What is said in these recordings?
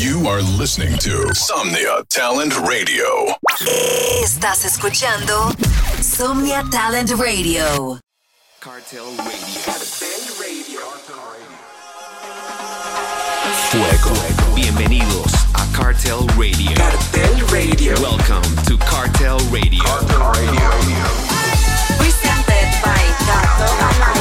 You are listening to Somnia Talent Radio. Estás escuchando Somnia Talent Radio. Cartel Radio. Fuego. Bienvenidos a Cartel Radio. Cartel Radio. Welcome to Cartel Radio. Cartel Radio. Presented by Gato Amaya.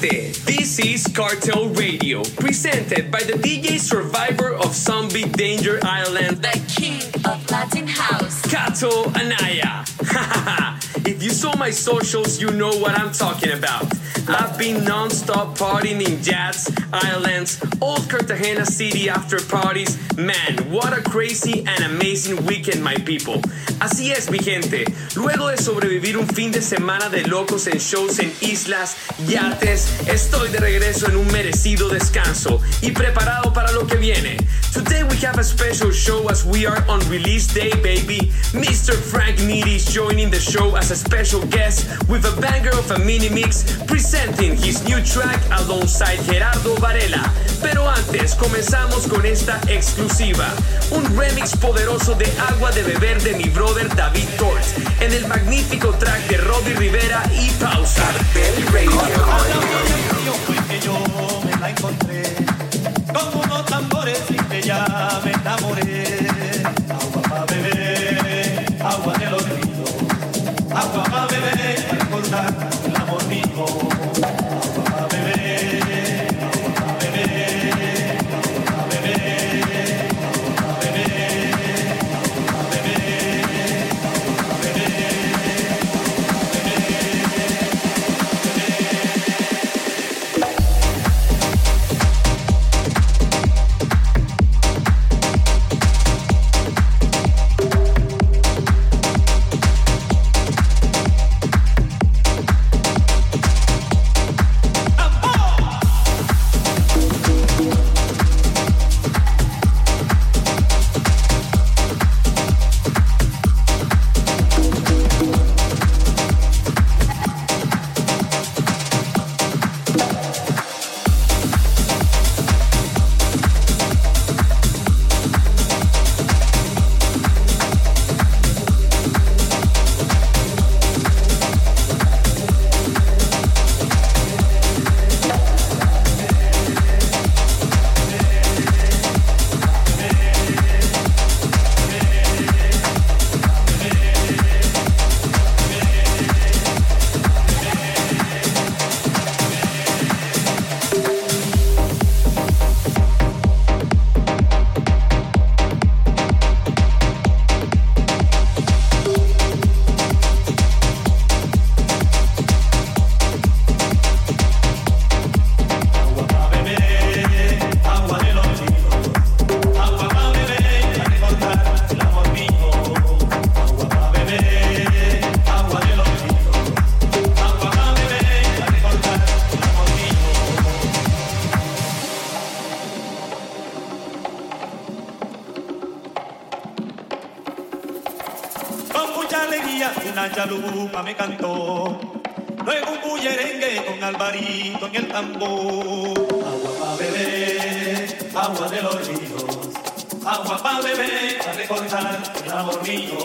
This is Cartel Radio, presented by the DJ survivor of Zombie Danger Island, The king of Latin House. Kato Anaya. if you saw my socials, you know what I'm talking about. I've been non-stop partying in Jats, Islands, Old Cartagena City after parties. Man, what a crazy and amazing weekend, my people. Así es, mi gente. Luego de sobrevivir un fin de semana de locos en shows en islas, yates, estoy de regreso en un merecido descanso y preparado para lo que viene. Today we have a special show as we are on release day, baby. Mr. Frank Needy is joining the show as a special guest with a banger of a mini mix presenting his new track alongside Gerardo Varela. Pero antes comenzamos con esta exclusiva, un remix poderoso de Agua de Beber de mi brother David Tort en el magnífico track de Robbie Rivera y Pausa. Agua pa' beber, agua de los ríos. Agua pa' beber, para recordar el amor mío.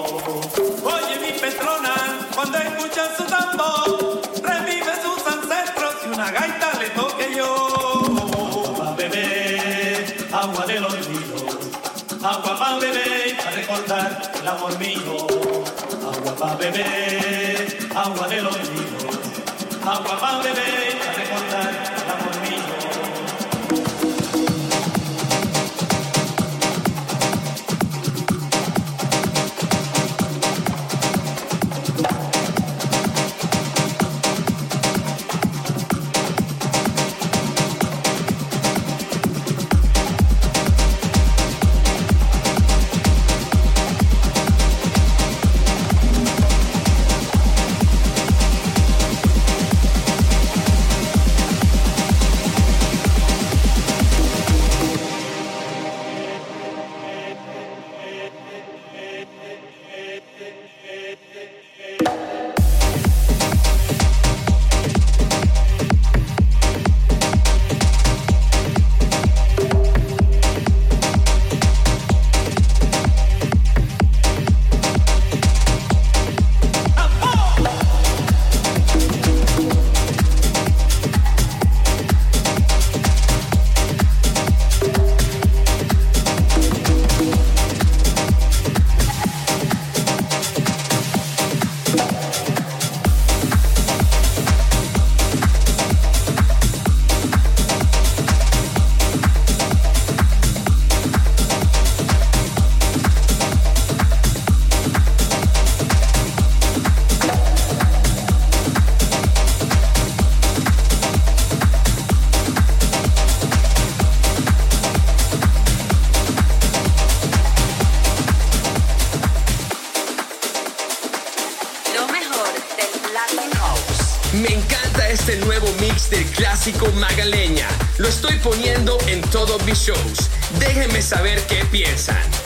Oye mi petrona, cuando escucha su tambor, revive sus ancestros y una gaita le toque yo. Agua pa' beber, agua de los ríos. Agua pa' beber, para recordar el amor mío. Agua pa' beber, agua de los ríos. Agua pa' beber, Me encanta este nuevo mix del clásico Magaleña. Lo estoy poniendo en todos mis shows. Déjenme saber qué piensan.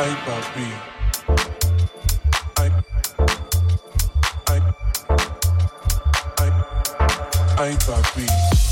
I'm Ay.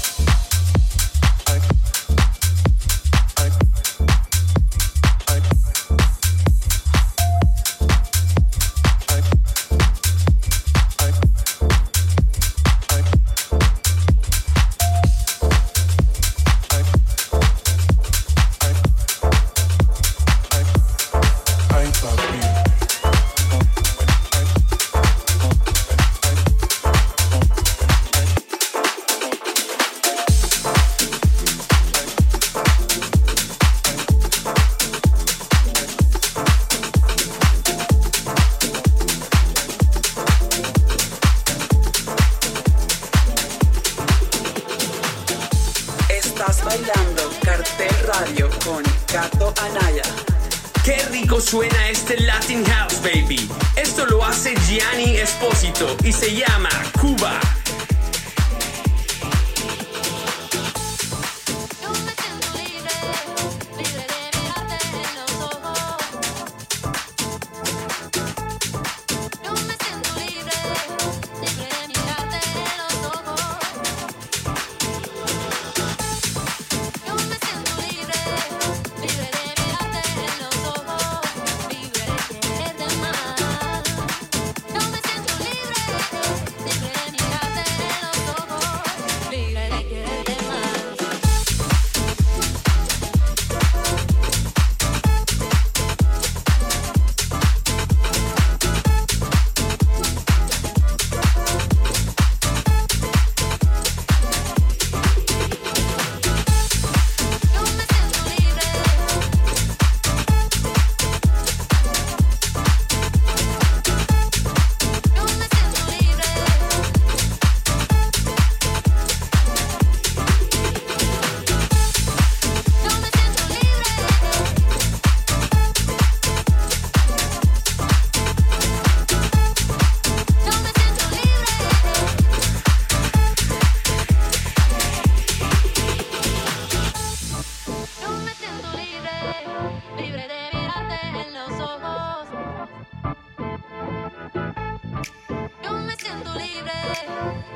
con Cato Anaya. Qué rico suena este Latin House, baby. Esto lo hace Gianni Espósito y se llama Cuba.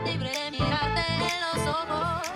libre de mirarte en los ojos.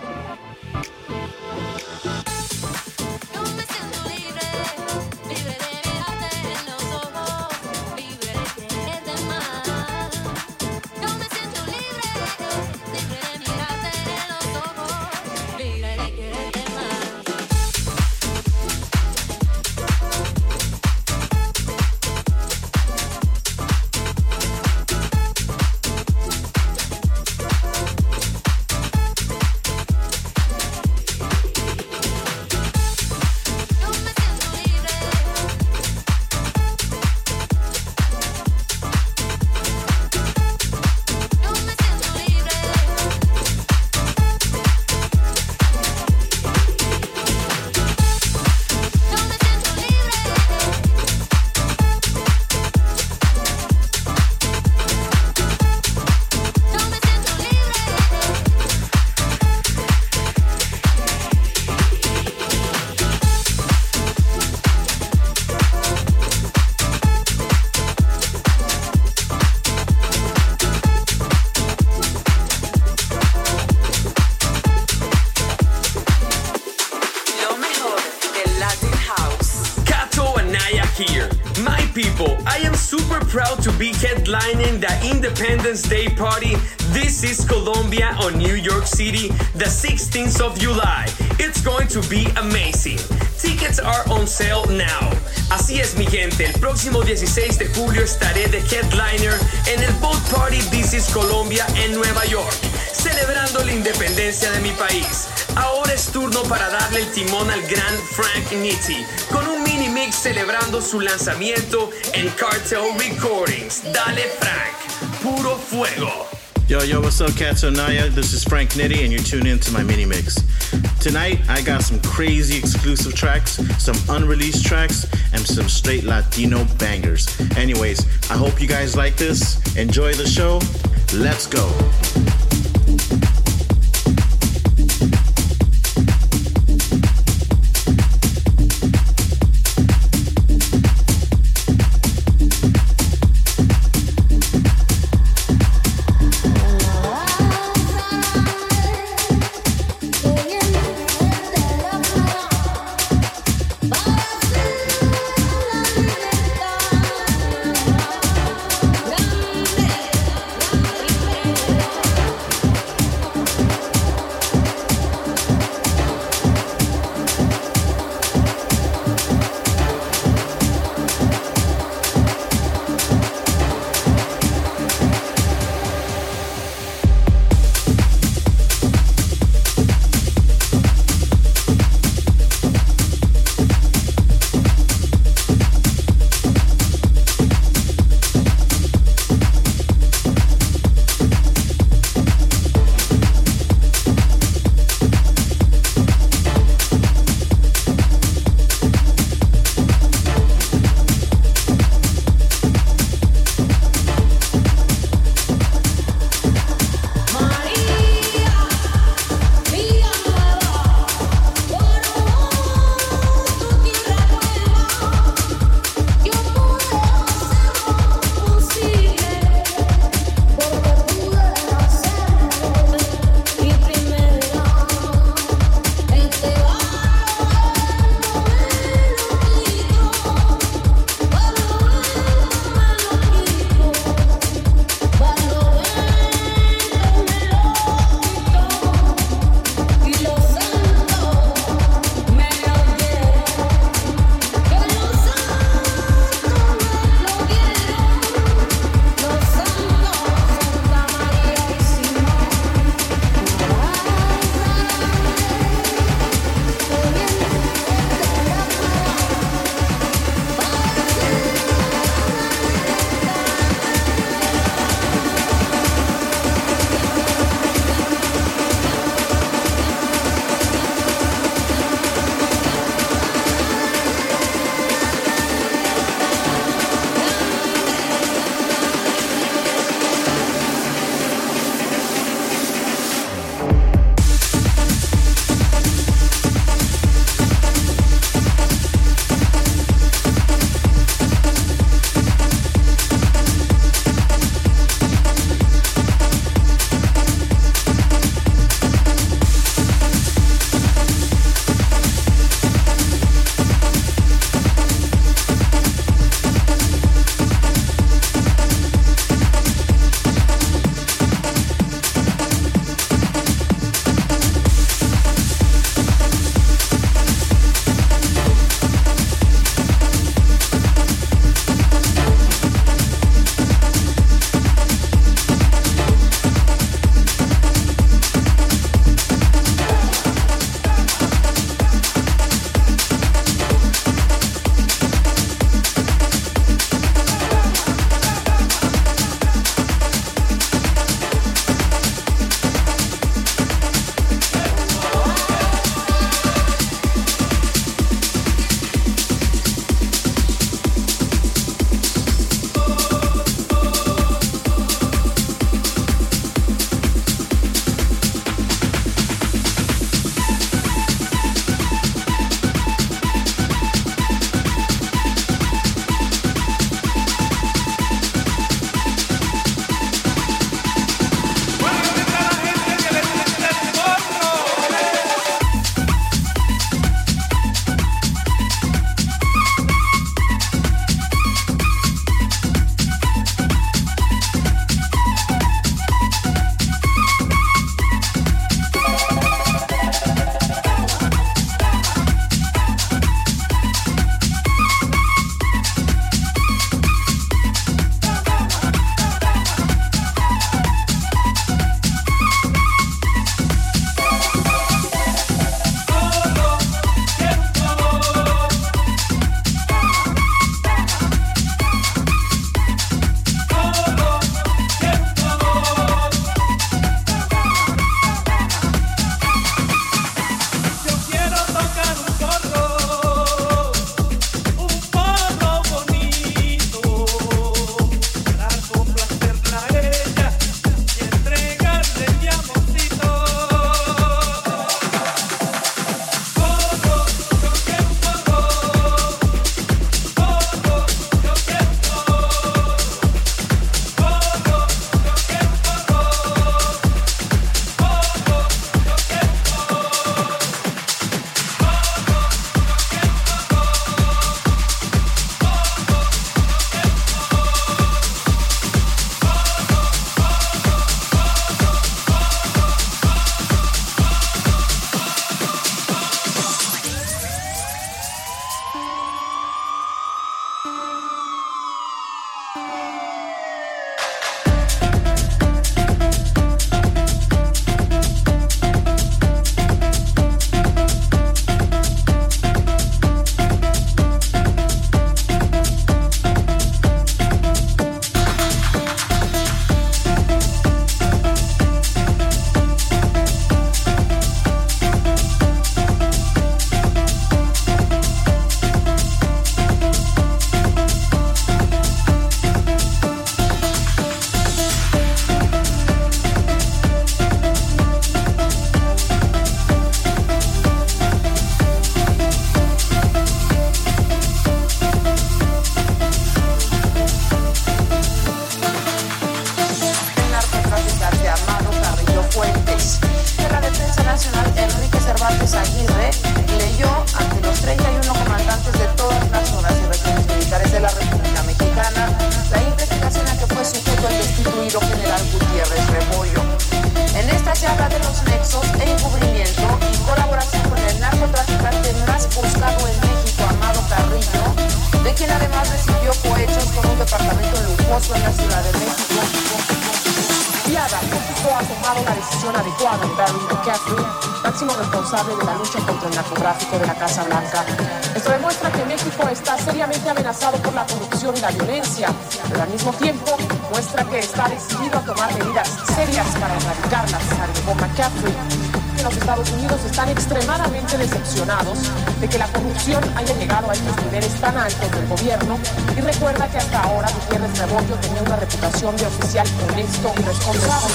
To be amazing. Tickets are on sale now. Así es, mi gente. El próximo 16 de julio estaré de headliner en el Boat Party This is Colombia en Nueva York, celebrando la independencia de mi país. Ahora es turno para darle el timón al gran Frank Nitti con un mini mix celebrando su lanzamiento en Cartel Recordings. Dale Frank, puro fuego. Yo, yo, what's up, Cats Naya? This is Frank Nitty, and you're tuned in to my mini mix. Tonight, I got some crazy exclusive tracks, some unreleased tracks, and some straight Latino bangers. Anyways, I hope you guys like this. Enjoy the show. Let's go. Lujoso en la Ciudad de México. México ha tomado la decisión adecuada en Barry McCaffrey, máximo responsable de la lucha contra el narcotráfico de la Casa Blanca. Esto demuestra que México está seriamente amenazado por la corrupción y la violencia, pero al mismo tiempo muestra que está decidido a tomar medidas serias para erradicarlas, agregó McCaffrey los Estados Unidos están extremadamente decepcionados de que la corrupción haya llegado a estos niveles tan altos del gobierno y recuerda que hasta ahora Gutiérrez Rebollo tenía una reputación de oficial honesto y responsable.